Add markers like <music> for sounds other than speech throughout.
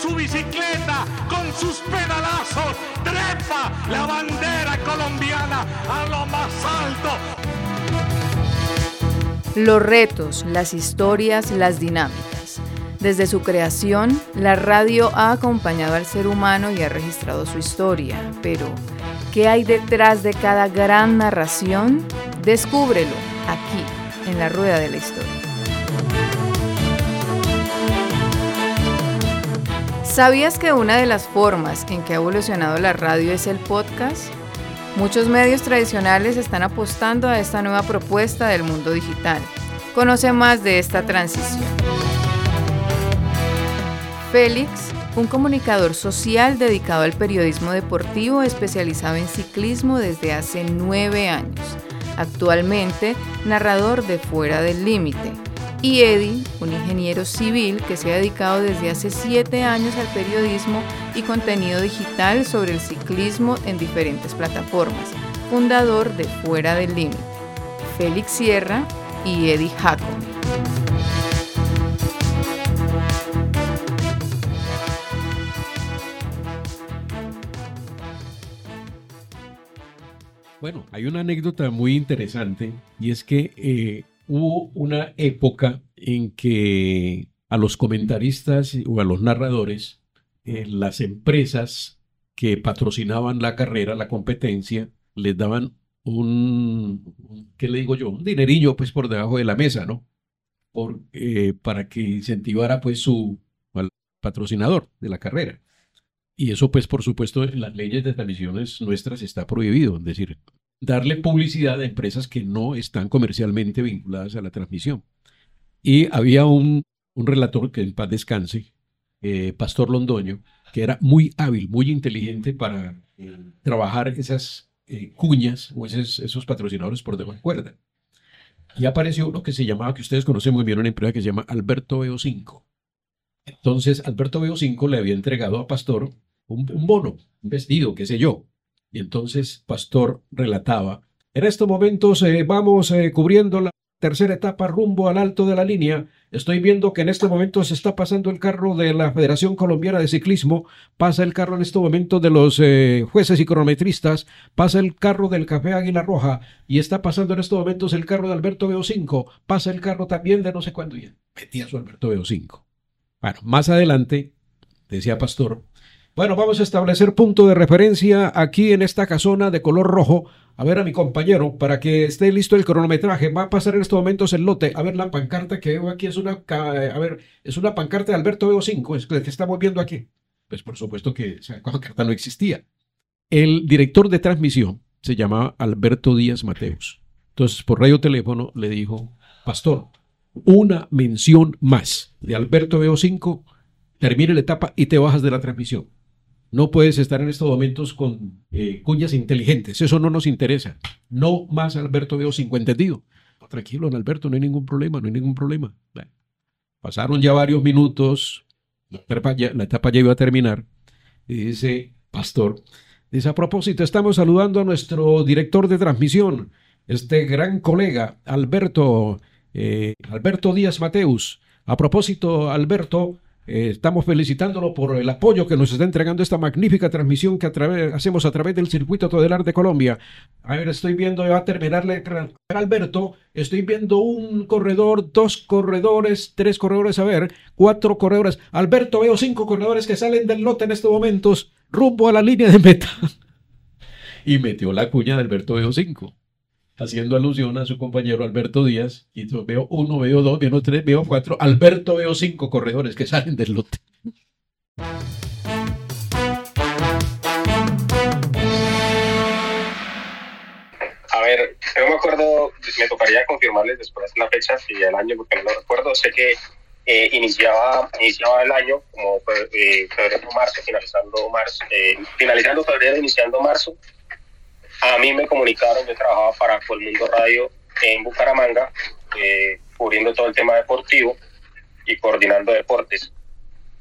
su bicicleta, con sus pedalazos, trepa la bandera colombiana a lo más alto. Los retos, las historias, las dinámicas. Desde su creación, la radio ha acompañado al ser humano y ha registrado su historia. Pero, ¿qué hay detrás de cada gran narración? Descúbrelo aquí, en la rueda de la historia. ¿Sabías que una de las formas en que ha evolucionado la radio es el podcast? Muchos medios tradicionales están apostando a esta nueva propuesta del mundo digital. Conoce más de esta transición. Félix, un comunicador social dedicado al periodismo deportivo especializado en ciclismo desde hace nueve años. Actualmente, narrador de Fuera del Límite y Eddie, un ingeniero civil que se ha dedicado desde hace siete años al periodismo y contenido digital sobre el ciclismo en diferentes plataformas, fundador de Fuera del Límite, Félix Sierra y Eddie Jacome. Bueno, hay una anécdota muy interesante y es que eh, hubo una época en que a los comentaristas o a los narradores, eh, las empresas que patrocinaban la carrera, la competencia, les daban un, ¿qué le digo yo? Un dinerillo pues por debajo de la mesa, ¿no? Por, eh, para que incentivara pues su al patrocinador de la carrera. Y eso pues por supuesto en las leyes de transmisiones nuestras está prohibido, es decir, darle publicidad a empresas que no están comercialmente vinculadas a la transmisión. Y había un, relator que en paz descanse, eh, Pastor Londoño, que era muy hábil, muy inteligente para eh, trabajar esas eh, cuñas o esos, patrocinadores por debajo de cuerda. Y apareció uno que se llamaba, que ustedes conocen muy bien, una empresa que se llama Alberto Veo 5. Entonces, Alberto Veo 5 le había entregado a Pastor un, un bono, un vestido, qué sé yo, y entonces Pastor relataba, en estos momentos eh, vamos eh, cubriendo la tercera etapa rumbo al alto de la línea. Estoy viendo que en este momento se está pasando el carro de la Federación Colombiana de Ciclismo, pasa el carro en este momento de los eh, jueces y cronometristas, pasa el carro del Café Águila Roja y está pasando en estos momentos el carro de Alberto Veo 5, pasa el carro también de no sé cuándo. Y metía su Alberto Veo 5. Bueno, más adelante, decía Pastor, bueno, vamos a establecer punto de referencia aquí en esta casona de color rojo. A ver a mi compañero para que esté listo el cronometraje. Va a pasar en estos momentos el lote. A ver la pancarta que veo aquí es una, a ver, es una pancarta de Alberto Veo 5, es que estamos viendo aquí. Pues por supuesto que esa pancarta <laughs> no existía. El director de transmisión se llamaba Alberto Díaz Mateus. Entonces, por radio teléfono le dijo, Pastor, una mención más de Alberto Veo 5, termine la etapa y te bajas de la transmisión. No puedes estar en estos momentos con eh, cuñas inteligentes. Eso no nos interesa. No más Alberto Veo 5 entendido. Tranquilo, Alberto, no hay ningún problema, no hay ningún problema. pasaron ya varios minutos, la etapa, ya, la iba a terminar. Y dice, pastor, dice, a propósito, estamos saludando a nuestro director de transmisión, este gran colega, Alberto, eh, Alberto Díaz Mateus. A propósito, Alberto, eh, estamos felicitándolo por el apoyo que nos está entregando esta magnífica transmisión que hacemos a través del Circuito Todelar de Colombia. A ver, estoy viendo, va a terminarle Alberto, estoy viendo un corredor, dos corredores, tres corredores, a ver, cuatro corredores. Alberto, veo cinco corredores que salen del lote en estos momentos, rumbo a la línea de meta. y metió la cuña de Alberto veo cinco haciendo alusión a su compañero Alberto Díaz. Y veo uno, veo dos, veo tres, veo cuatro. Alberto veo cinco corredores que salen del lote. A ver, yo me acuerdo, me tocaría confirmarles después la fecha y el año porque no lo recuerdo. Sé que eh, iniciaba, iniciaba el año como eh, febrero, marzo, finalizando marzo, eh, finalizando febrero, iniciando marzo a mí me comunicaron, yo trabajaba para Colmundo Radio en Bucaramanga, eh, cubriendo todo el tema deportivo y coordinando deportes.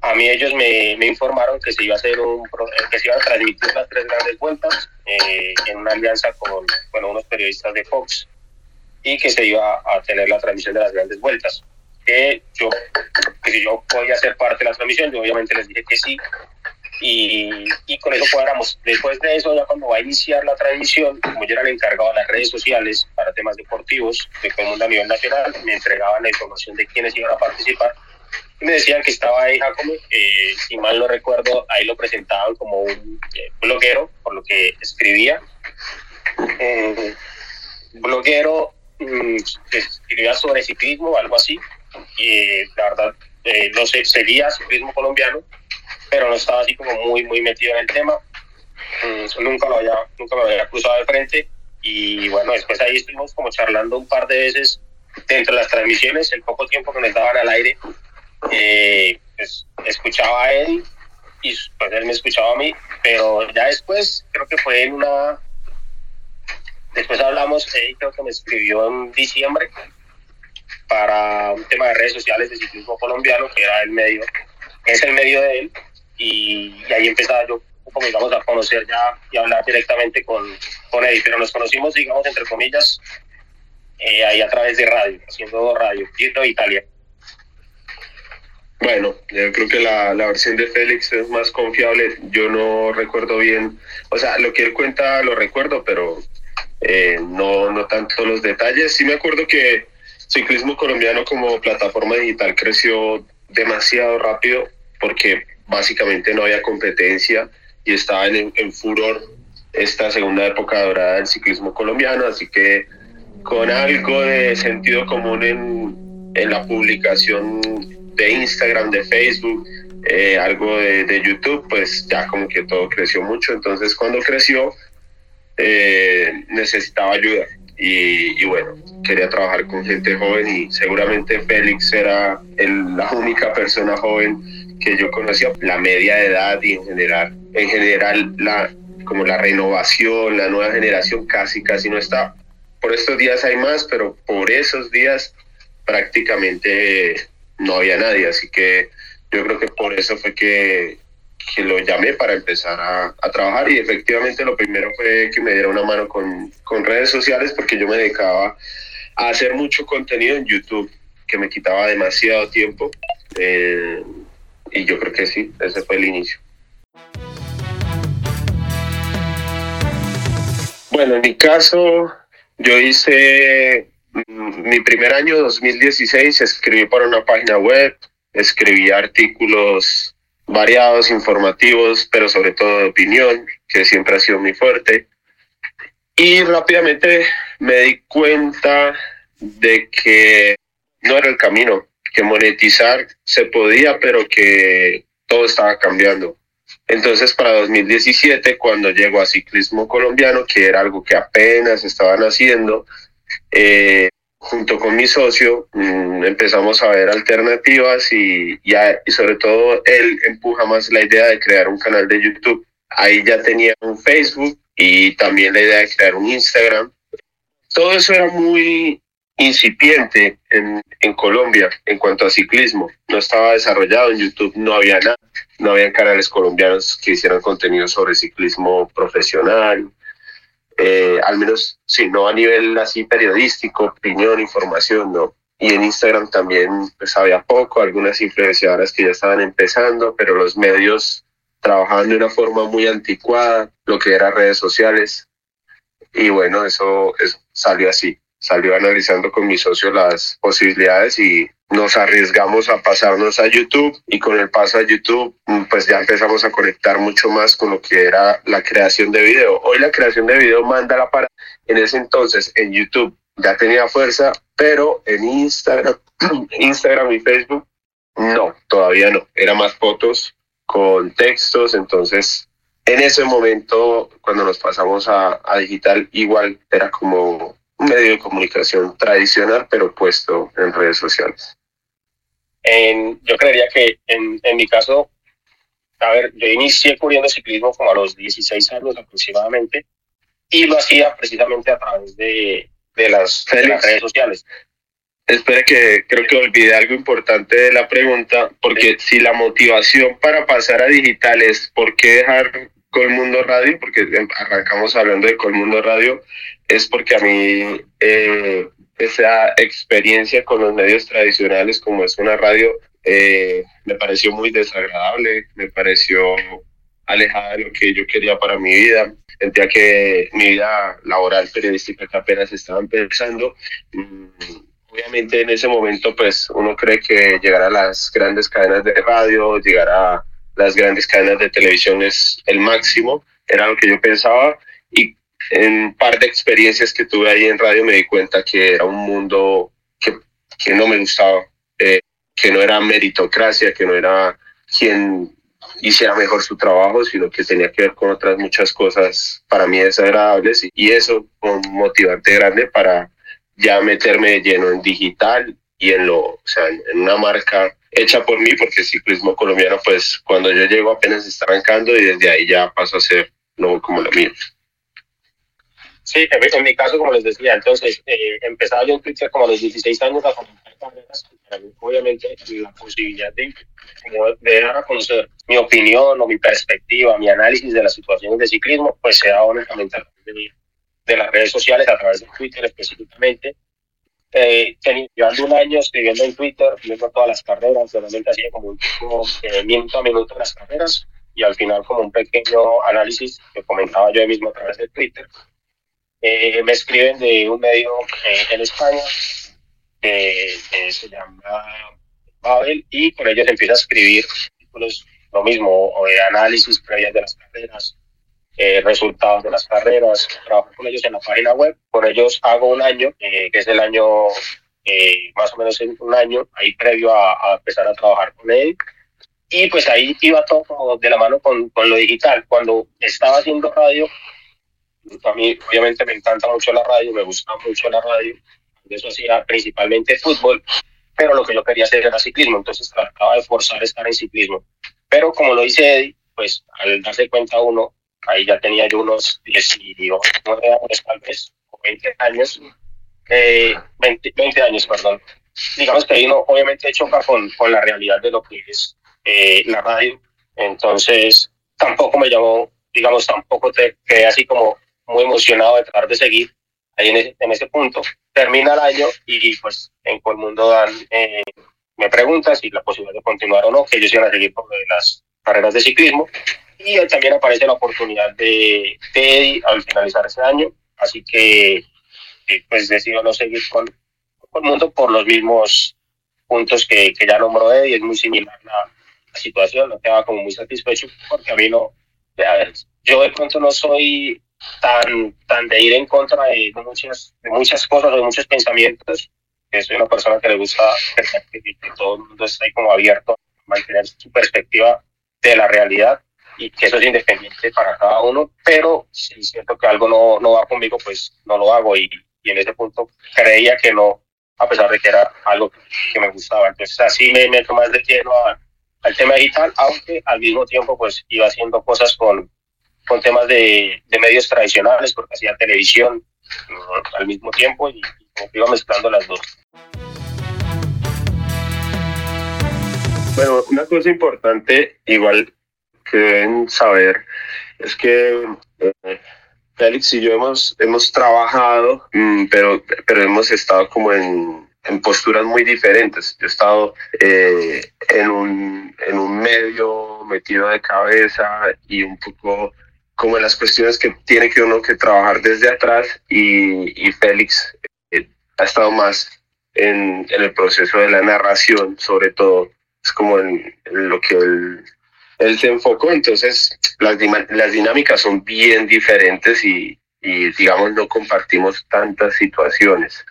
A mí ellos me, me, informaron que se iba a hacer un que se iban a transmitir las tres grandes vueltas eh, en una alianza con bueno, unos periodistas de Fox y que se iba a tener la transmisión de las grandes vueltas. que yo, que si yo podía ser parte de la transmisión, yo obviamente les dije que sí. Y, y, con eso cuadramos. Después de eso, ya cuando va a iniciar la transmisión, como yo era el encargado de las redes sociales para temas deportivos de todo a nivel nacional, me entregaban la información de quiénes iban a participar y me decían que estaba ahí Jacobo, eh, si mal no recuerdo, ahí lo presentaban como un eh, bloguero, por lo que escribía. Eh, bloguero mm, que escribía sobre ciclismo, algo así. Y la verdad, no sé, seguía ciclismo colombiano, pero no estaba así como muy, muy metido en el tema. Mm, nunca, lo había, nunca lo había cruzado de frente. Y bueno, después ahí estuvimos como charlando un par de veces dentro de las transmisiones, el poco tiempo que nos daban al aire eh, pues, escuchaba a él y pues él me escuchaba a mí, pero ya después, creo que fue en una... Después hablamos, él creo que me escribió en diciembre para un tema de redes sociales de ciclismo colombiano, que era el medio, es el medio de él, y, ahí empezaba yo, como digamos, a conocer ya y hablar directamente con, con él, pero nos conocimos, digamos, entre comillas, eh, ahí a través de radio, haciendo radio, Giro Italia. Bueno, yo creo que la, la, versión de Félix es más confiable. Yo no recuerdo bien, o sea, lo que él cuenta lo recuerdo, pero eh, no, no tanto los detalles. Sí me acuerdo que Ciclismo Colombiano como plataforma digital creció demasiado rápido porque básicamente no había competencia y estaba en, en furor esta segunda época dorada del ciclismo colombiano, así que con algo de sentido común en, en la publicación de Instagram, de Facebook, eh, algo de, YouTube, pues ya como que todo creció mucho. Entonces cuando creció eh, necesitaba ayuda y, bueno, quería trabajar con gente joven y seguramente Félix era la única persona joven que yo conocía. La media edad y en general, en general la, como la renovación, la nueva generación casi, casi no está. Por estos días hay más, pero por esos días prácticamente no había nadie, así que yo creo que por eso fue que, que lo llamé para empezar a, a, trabajar y efectivamente lo primero fue que me diera una mano con, con redes sociales porque yo me dedicaba a hacer mucho contenido en YouTube que me quitaba demasiado tiempo eh, y yo creo que sí, ese fue el inicio. Bueno, en mi caso, yo hice mi primer año, 2016, escribí para una página web, escribí artículos variados, informativos, pero sobre todo de opinión, que siempre ha sido muy fuerte. Y rápidamente me di cuenta de que no era el camino, que monetizar se podía, pero que todo estaba cambiando. Entonces, para 2017, cuando llegó a Ciclismo Colombiano, que era algo que apenas estaban haciendo, eh, junto con mi socio mm, empezamos a ver alternativas y, y, sobre todo él empuja más la idea de crear un canal de YouTube. Ahí ya tenía un Facebook y también la idea de crear un Instagram. Todo eso era muy incipiente en, Colombia en cuanto a ciclismo. No estaba desarrollado en YouTube, no había nada. No había canales colombianos que hicieran contenido sobre ciclismo profesional, eh, al menos, si no a nivel así periodístico, opinión, información, no. Y en Instagram también pues había poco, algunas influenciadoras que ya estaban empezando, pero los medios trabajaban de una forma muy anticuada, lo que eran redes sociales. Y bueno, eso, eso salió así salió analizando con mi socio las posibilidades y nos arriesgamos a pasarnos a YouTube y con el paso a YouTube mm, pues ya empezamos a conectar mucho más con lo que era la creación de video. Hoy la creación de video manda la para en ese entonces en YouTube ya tenía fuerza, pero en Instagram, <clears throat> Instagram y Facebook no, todavía no. Era más fotos con textos, entonces en ese momento cuando nos pasamos a, a digital igual era como medio de comunicación tradicional, pero puesto en redes sociales. En, yo creería que en, en mi caso, a ver, yo inicié cubriendo ciclismo como a los 16 años aproximadamente y lo hacía precisamente a través de, de, las, redes sociales. Espera que creo que olvidé algo importante de la pregunta, porque si la motivación para pasar a digital es por qué dejar Colmundo Radio, porque arrancamos hablando de Colmundo Radio, es porque a mí eh, esa experiencia con los medios tradicionales como es una radio eh, me pareció muy desagradable, me pareció alejada de lo que yo quería para mi vida. Sentía que mi vida laboral periodística que apenas estaba empezando. Mm, obviamente en ese momento pues uno cree que llegar a las grandes cadenas de radio, llegar a las grandes cadenas de televisión es el máximo, era lo que yo pensaba y en un par de experiencias que tuve ahí en radio me di cuenta que era un mundo que, no me gustaba, eh, que no era meritocracia, que no era quien hiciera mejor su trabajo, sino que tenía que ver con otras muchas cosas para mí desagradables y eso un motivante grande para ya meterme lleno en digital y en lo, o sea, en una marca hecha por mí, porque el ciclismo colombiano, pues cuando yo llego apenas está arrancando y desde ahí ya paso a ser no como lo mío. Sí, en mi caso, como les decía, entonces eh, empezaba yo en Twitter como a los 16 años a comentar carreras, obviamente la posibilidad de, de dar a conocer mi opinión o mi perspectiva, mi análisis de las situaciones de ciclismo, pues se da únicamente a través de, de las redes sociales, a través de Twitter específicamente. Eh, llevando un año escribiendo en Twitter, viendo todas las carreras, realmente hacía como un tipo eh, minuto a minuto las carreras y al final como un pequeño análisis que comentaba yo mismo a través de Twitter eh, me escriben de un medio eh, en España que se llama Babel y con ellos empiezo a escribir artículos, lo mismo, de análisis previas de las carreras, eh, resultados de las carreras, trabajo con ellos en la página web, con ellos hago un año, que es el año, más o menos un año, ahí previo a, a, empezar a trabajar con él. Y pues ahí iba todo de la mano con, con lo digital. Cuando estaba haciendo radio, a mí obviamente me encanta mucho la radio, me gusta mucho la radio, eso hacía principalmente fútbol, pero lo que yo quería hacer era ciclismo, entonces trataba de forzar estar en ciclismo. Pero como lo dice Eddie, pues al darse cuenta uno, ahí ya tenía yo unos 19 años tal vez, o 20 años, eh, 20, 20, años, perdón. Digamos que ahí uno obviamente choca con, con la realidad de lo que es eh, la radio, entonces tampoco me llamó, digamos, tampoco te quedé así como muy emocionado de tratar de seguir ahí en ese, en ese punto. Termina el año y pues en Colmundo dan, eh, me preguntan si la posibilidad de continuar o no, que ellos iban a seguir por las carreras de ciclismo. Y también aparece la oportunidad de, Eddie al finalizar ese año. Así que eh, pues decido no seguir con Colmundo por los mismos puntos que, que ya nombró Eddie. Es muy similar la, la situación, no quedaba como muy satisfecho porque a mí no, yo de pronto no soy tan, tan de ir en contra de, muchas, de muchas cosas, de muchos pensamientos, que soy una persona que le gusta que, todo el mundo esté como abierto a mantener su perspectiva de la realidad y que eso es independiente para cada uno, pero si siento que algo no, no va conmigo, pues no lo hago y, y en ese punto creía que no, a pesar de que era algo que me gustaba. Entonces así me meto más de lleno al tema digital, aunque al mismo tiempo pues iba haciendo cosas con, con temas de, de medios tradicionales, porque hacía televisión al mismo tiempo y, y iba mezclando las dos. Bueno, una cosa importante, igual que deben saber, es que eh, Félix y yo hemos, hemos trabajado, mmm, pero, pero hemos estado como en, en, posturas muy diferentes. Yo he estado eh, en, un, en un medio metido de cabeza y un poco como en las cuestiones que tiene que uno que trabajar desde atrás y, y Félix eh, ha estado más en, en, el proceso de la narración, sobre todo, es como en, en lo que él, él, se enfocó, entonces las, las dinámicas son bien diferentes y, digamos, no compartimos tantas situaciones.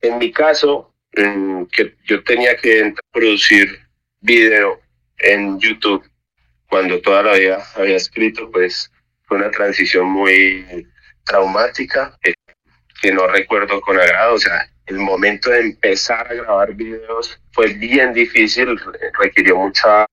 En mi caso, que yo tenía que producir video en YouTube, cuando toda la vida había escrito, pues fue una transición muy traumática que, que no recuerdo con agrado. O sea, el momento de empezar a grabar videos fue bien difícil, requirió mucha,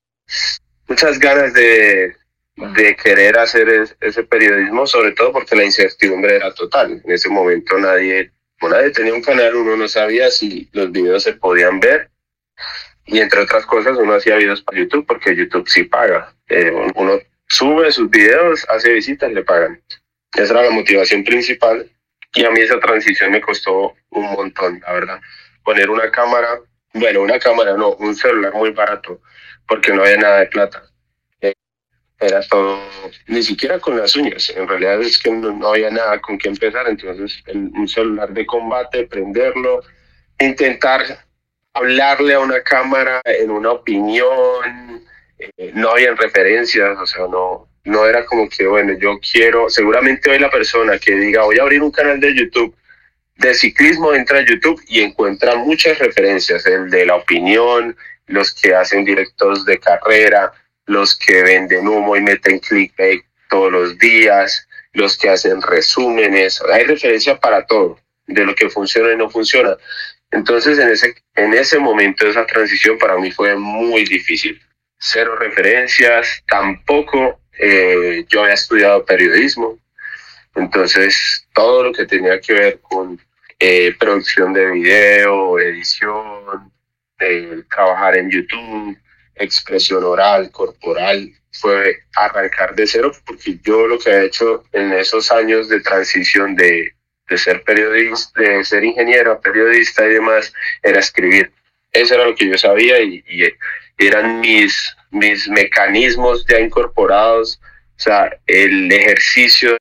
muchas ganas de, de querer hacer es, ese periodismo, sobre todo porque la incertidumbre era total. En ese momento nadie, bueno, nadie tenía un canal, uno no sabía si los videos se podían ver y entre otras cosas uno hacía videos para YouTube porque YouTube sí paga. Eh, uno sube sus videos, hace visitas, le pagan. Esa era la motivación principal Y a mí esa transición me costó un montón, la verdad. Poner una cámara, bueno, una cámara no, un celular muy barato, porque no había nada de plata. Era todo, ni siquiera con las uñas, en realidad es que no, había nada con qué empezar, entonces un celular de combate, prenderlo, intentar hablarle a una cámara en una opinión, eh, no había referencias, o sea, no, no era como que, bueno, yo quiero, seguramente hoy la persona que diga, voy a abrir un canal de YouTube de ciclismo, entra a YouTube y encuentra muchas referencias, el de la opinión, los que hacen directos de carrera, los que venden humo y meten clickbait todos los días, los que hacen resúmenes, hay referencia para todo, de lo que funciona y no funciona. Entonces, en ese, en ese momento, esa transición para mí fue muy difícil. Cero referencias, tampoco eh, yo había estudiado periodismo, entonces todo lo que tenía que ver con eh, producción de video, edición, eh, trabajar en YouTube, expresión oral, corporal, fue arrancar de cero, porque yo lo que he hecho en esos años de transición de de ser periodista, de ser ingeniero, periodista y demás, era escribir. Eso era lo que yo sabía y, eran mis, mis mecanismos ya incorporados, o sea, el ejercicio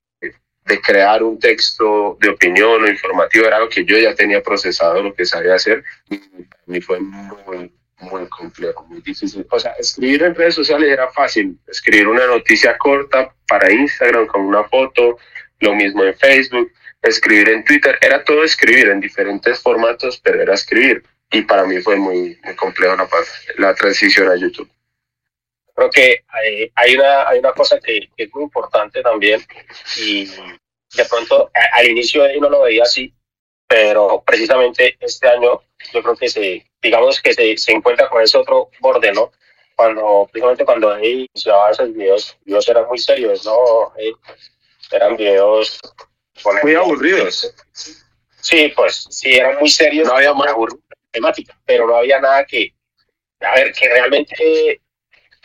de, crear un texto de opinión o informativo era lo que yo ya tenía procesado, lo que sabía hacer, y para mí fue muy, muy complejo, muy difícil. O sea, escribir en redes sociales era fácil, escribir una noticia corta para Instagram con una foto, lo mismo en Facebook, escribir en Twitter, era todo escribir en diferentes formatos, pero era escribir. Y para mí fue muy, muy complejo la, la transición a YouTube. Creo que hay, hay, una, hay una cosa que, es muy importante también y de pronto al inicio uno lo veía así, pero precisamente este año yo creo que se, digamos que se, se encuentra con ese otro borde, ¿no? Cuando, precisamente cuando él iniciaba esos videos, videos eran muy serios, ¿no? Eh, eran videos muy aburridos. Sí, pues sí, eran muy serios. No había más temática, pero no había nada que, a ver, que realmente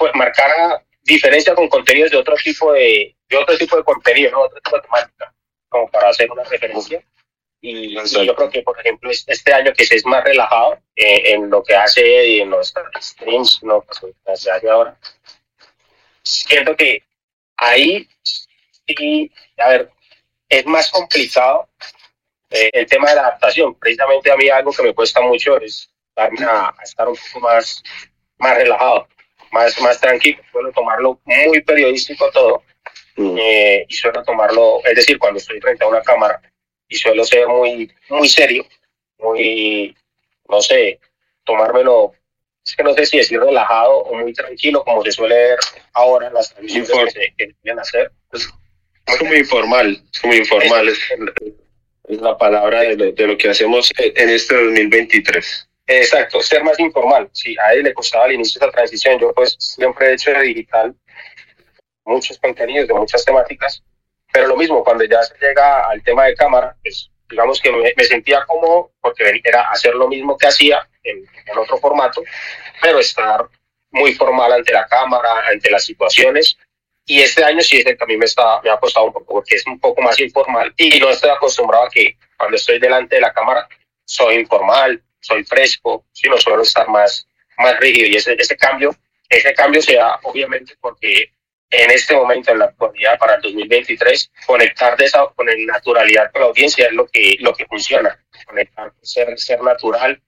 pues, marcara diferencia con contenidos de otro tipo de, de otro tipo de contenido, ¿no? otro tipo de temática, como para hacer una referencia. Y, yo creo que, por ejemplo, este año que se es más relajado eh, en lo que hace y en los streams, ¿no? Pues, hace ahora, siento que ahí sí, a ver, es más complicado eh, el tema de la adaptación. Precisamente a mí algo que me cuesta mucho es darme a, estar un poco más, más relajado, más, más tranquilo. Suelo tomarlo muy periodístico todo mm. eh, y suelo tomarlo, es decir, cuando estoy frente a una cámara y suelo ser muy, muy serio, muy, no sé, tomármelo, es que no sé si decir relajado o muy tranquilo, como se suele ver ahora en las transmisiones que, que deben hacer. Pues, es como informal, es como informal, es, la palabra de lo, de lo, que hacemos en este 2023. Exacto, ser más informal. Sí, a él le costaba al inicio esa transición. Yo pues siempre he hecho de digital muchos contenidos de muchas temáticas, pero lo mismo, cuando ya se llega al tema de cámara, pues digamos que me, sentía cómodo porque era hacer lo mismo que hacía en, en otro formato, pero estar muy formal ante la cámara, ante las situaciones y este año sí es que a mí me, está, me ha costado un poco porque es un poco más informal y no estoy acostumbrado a que cuando estoy delante de la cámara soy informal, soy fresco, sino suelo estar más, más rígido. Y ese, ese cambio, ese cambio se da obviamente porque en este momento, en la actualidad, para el 2023, conectar de esa, con naturalidad con la audiencia es lo que, lo que funciona. Conectar, ser, ser natural,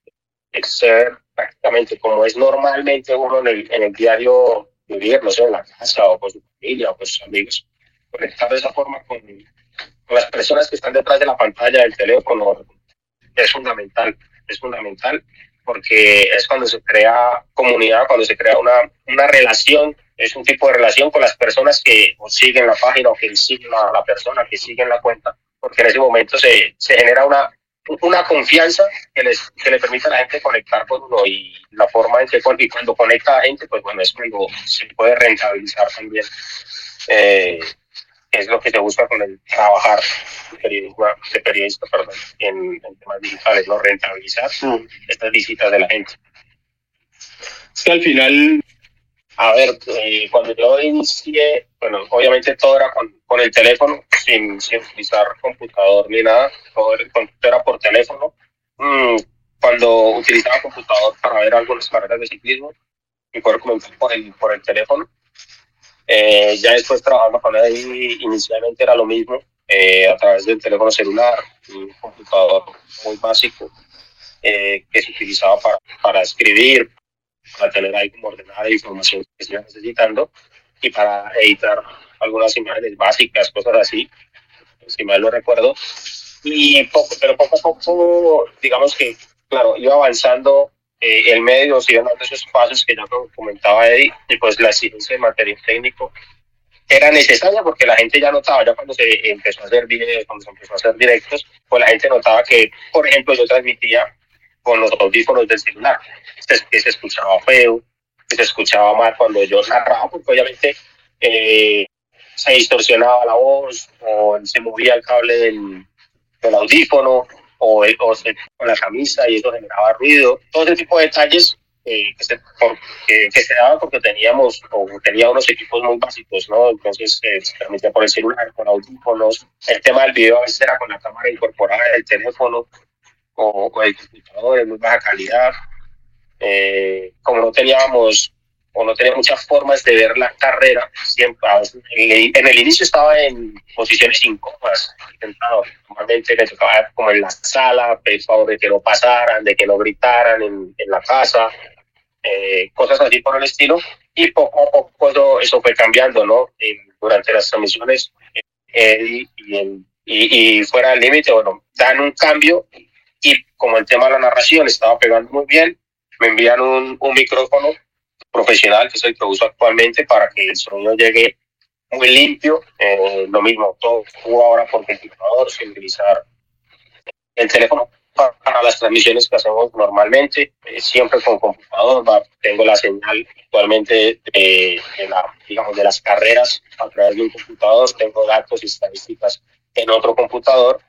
ser prácticamente como es normalmente uno en el, en el diario vivir, no sé, en la casa o con su familia o con sus amigos. Conectar de esa forma con, con las personas que están detrás de la pantalla del teléfono es fundamental, es fundamental porque es cuando se crea comunidad, cuando se crea una, una relación, es un tipo de relación con las personas que siguen la página o que siguen a la persona, que siguen la cuenta, porque en ese momento se, se genera una, una confianza que, les, que le permite a la gente conectar con uno y la forma en que y cuando conecta a gente, pues bueno, es cuando se puede rentabilizar también. Eh, es lo que se busca con el trabajar de periodista, perdón, en, temas digitales, no rentabilizar mm. estas visitas de la gente. Es que al final, a ver, eh, cuando yo inicié, bueno, obviamente todo era con, con el teléfono, sin, sin utilizar computador ni nada, todo era por teléfono. Mm, cuando utilizaba computador para ver algunas carreras de ciclismo y poder comentar por el, por el teléfono. Eh, ya después trabajando con él, inicialmente era lo mismo, eh, a través del teléfono celular, un computador muy básico eh, que se utilizaba para, para escribir, para tener ahí como ordenada la información que se iba necesitando y para editar algunas imágenes básicas, cosas así, si mal no recuerdo. Y poco, pero poco a poco, digamos que, claro, iba avanzando eh, el medio, iban dando esos pasos que ya comentaba Eddie, y pues la exigencia de material técnico era necesaria porque la gente ya notaba, ya cuando se empezó a hacer videos, cuando se empezó a hacer directos, pues la gente notaba que, por ejemplo, yo transmitía con los audífonos del celular, que se escuchaba feo, que se escuchaba mal cuando yo narraba, porque obviamente eh, se distorsionaba la voz o se movía el cable del, del audífono o, o se, con la camisa y eso generaba ruido. Todo ese tipo de detalles eh, que, se, se daban porque teníamos o tenía unos equipos muy básicos, ¿no? Entonces eh, se permitía por el celular, con audífonos. El tema del video a veces era con la cámara incorporada del teléfono o con el computador de muy baja calidad. Eh, como no teníamos o no tenía muchas formas de ver la carrera, siempre, en el inicio estaba en posiciones incómodas, normalmente me tocaba como en la sala, pensaba de que no pasaran, de que no gritaran en, en la casa, eh, cosas así por el estilo, y poco a poco eso, fue cambiando, ¿no? durante las transmisiones, eh, y, y, fuera del límite, bueno, dan un cambio, y como el tema de la narración estaba pegando muy bien, me envían un, un micrófono profesional, que el que uso actualmente, para que el sonido llegue muy limpio. Eh, lo mismo, todo ahora por computador, sin utilizar el teléfono para las transmisiones que hacemos normalmente, eh, siempre con computador. tengo la señal actualmente de, la, digamos, de las carreras a través de un computador, tengo datos y estadísticas en otro computador,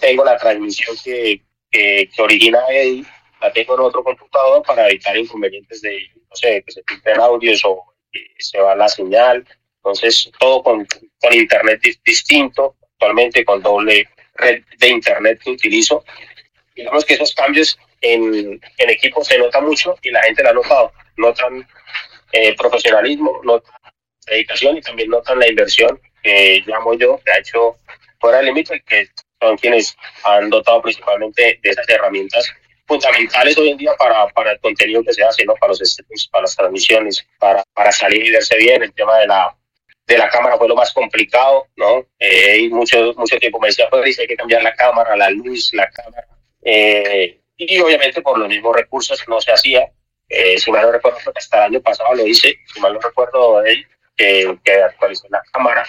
tengo la transmisión que, que, que origina Eddie la tengo en otro computador para evitar inconvenientes de, no sé, que se filtren audios o se va la señal. Entonces, todo con, con internet distinto, actualmente con doble red de internet que utilizo. Digamos que esos cambios en, en equipo se nota mucho y la gente lo ha notado. Notan eh, profesionalismo, notan dedicación y también notan la inversión que llamo yo, que ha hecho fuera del límite, que son quienes han dotado principalmente de esas herramientas fundamentales hoy en día para, para el contenido que se hace, ¿no? para, los para las transmisiones, para, para salir y verse bien. El tema de la, de la cámara fue lo más complicado, ¿no? Eh, y mucho, mucho tiempo me decía, pues hay que cambiar la cámara, la luz, la cámara. Eh, y obviamente por los mismos recursos no se hacía. Eh, si mal no recuerdo, hasta el año pasado lo hice, si mal no recuerdo, que, que actualicé la cámara.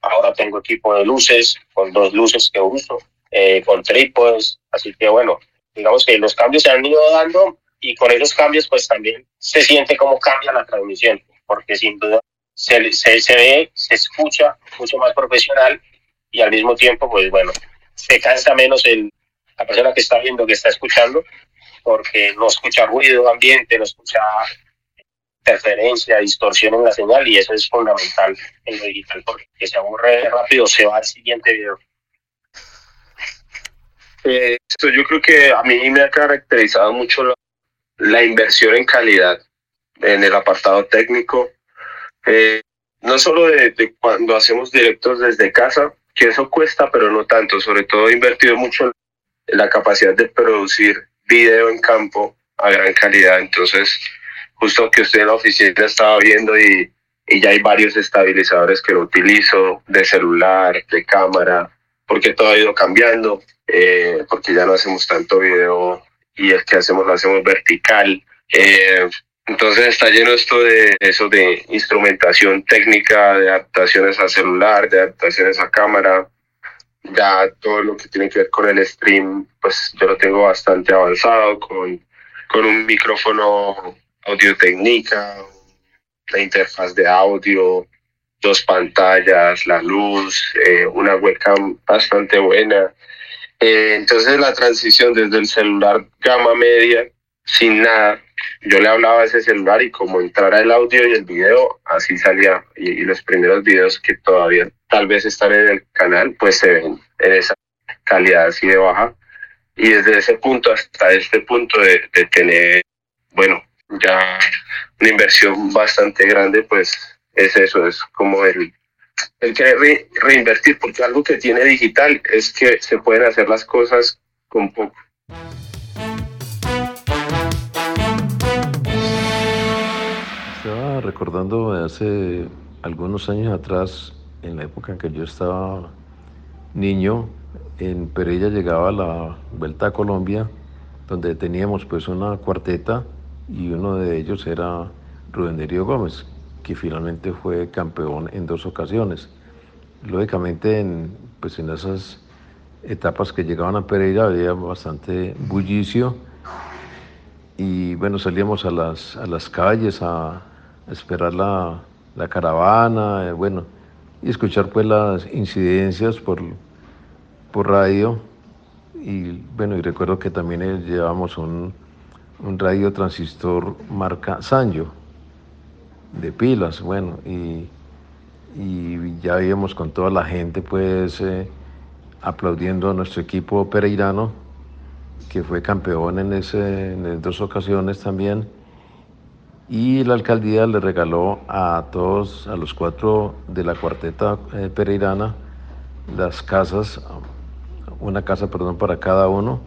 Ahora tengo equipo de luces, con dos luces que uso, eh, con trípodes. Así que bueno, digamos que los cambios se han ido dando y con esos cambios pues también se siente cómo cambia la transmisión, porque sin duda se, se, se ve, se escucha mucho más profesional y al mismo tiempo pues bueno, se cansa menos el, la persona que está viendo, que está escuchando, porque no escucha ruido ambiente, no escucha interferencia, distorsión en la señal y eso es fundamental en lo digital porque se aburre rápido, se va al siguiente video. Eh, yo creo que a mí me ha caracterizado mucho la, inversión en calidad en el apartado técnico. Eh, no solo de, cuando hacemos directos desde casa, que eso cuesta, pero no tanto. Sobre todo he invertido mucho en la capacidad de producir video en campo a gran calidad. Entonces, justo que usted en la oficina estaba viendo y, y ya hay varios estabilizadores que lo utilizo, de celular, de cámara, porque todo ha ido cambiando. Eh, porque ya no hacemos tanto video y el que hacemos lo hacemos vertical. Eh, entonces está lleno esto de eso de instrumentación técnica, de adaptaciones a celular, de adaptaciones a cámara. Ya todo lo que tiene que ver con el stream, pues yo lo tengo bastante avanzado con, con un micrófono audio técnica, la interfaz de audio, dos pantallas, la luz, eh, una webcam bastante buena. Eh, entonces la transición desde el celular gama media sin nada. Yo le hablaba a ese celular y como entrara el audio y el video, así salía. Y, los primeros videos que todavía tal vez están en el canal, pues se ven en esa calidad así de baja. Y desde ese punto hasta este punto de, tener, bueno, ya una inversión bastante grande, pues es eso, es como el, el querer reinvertir, porque algo que tiene digital es que se pueden hacer las cosas con poco. Estaba recordando hace algunos años atrás, en la época en que yo estaba niño, en Pereira llegaba la Vuelta a Colombia, donde teníamos pues una cuarteta y uno de ellos era Rubén Darío Gómez, que finalmente fue campeón en dos ocasiones. Lógicamente, en, pues en esas etapas que llegaban a Pereira había bastante bullicio y bueno, salíamos a las, a las calles a, esperar la, la caravana, eh, bueno, y escuchar pues las incidencias por, por radio. Y bueno, y recuerdo que también eh, llevábamos un, un radio transistor marca Sanyo, de pilas, bueno, y, y ya íbamos con toda la gente pues eh, aplaudiendo a nuestro equipo pereirano, que fue campeón en, ese, en dos ocasiones también y la alcaldía le regaló a todos, a los cuatro de la cuarteta eh, pereirana, las casas, una casa, perdón, para cada uno,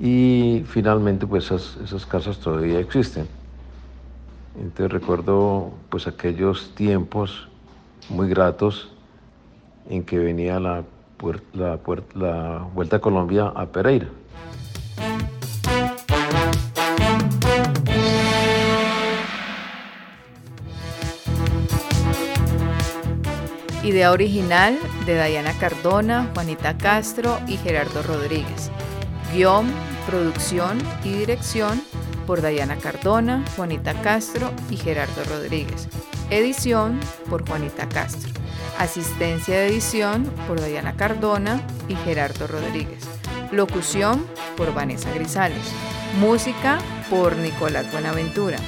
y finalmente pues esas, esas casas todavía existen. Entonces recuerdo pues aquellos tiempos muy gratos en que venía la, la, la Vuelta a Colombia a Pereira. Idea original de Dayana Cardona, Juanita Castro y Gerardo Rodríguez. Guión, producción y dirección por Dayana Cardona, Juanita Castro y Gerardo Rodríguez. Edición por Juanita Castro. Asistencia de edición por Dayana Cardona y Gerardo Rodríguez. Locución por Vanessa Grisales. Música por Nicolás Buenaventura.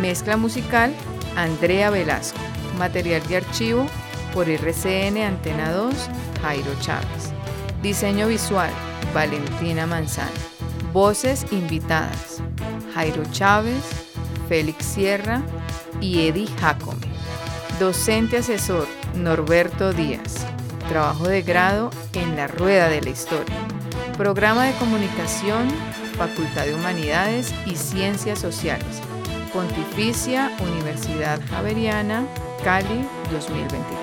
Mezcla musical Andrea Velasco. Material de archivo por RCN Antena 2, Jairo Chávez. Diseño visual, Valentina Manzano. Voces invitadas, Jairo Chávez, Félix Sierra y Eddie Jacome. Docente asesor, Norberto Díaz. Trabajo de grado en la Rueda de la Historia. Programa de Comunicación, Facultad de Humanidades y Ciencias Sociales. Pontificia Universidad Javeriana, Cali 2023.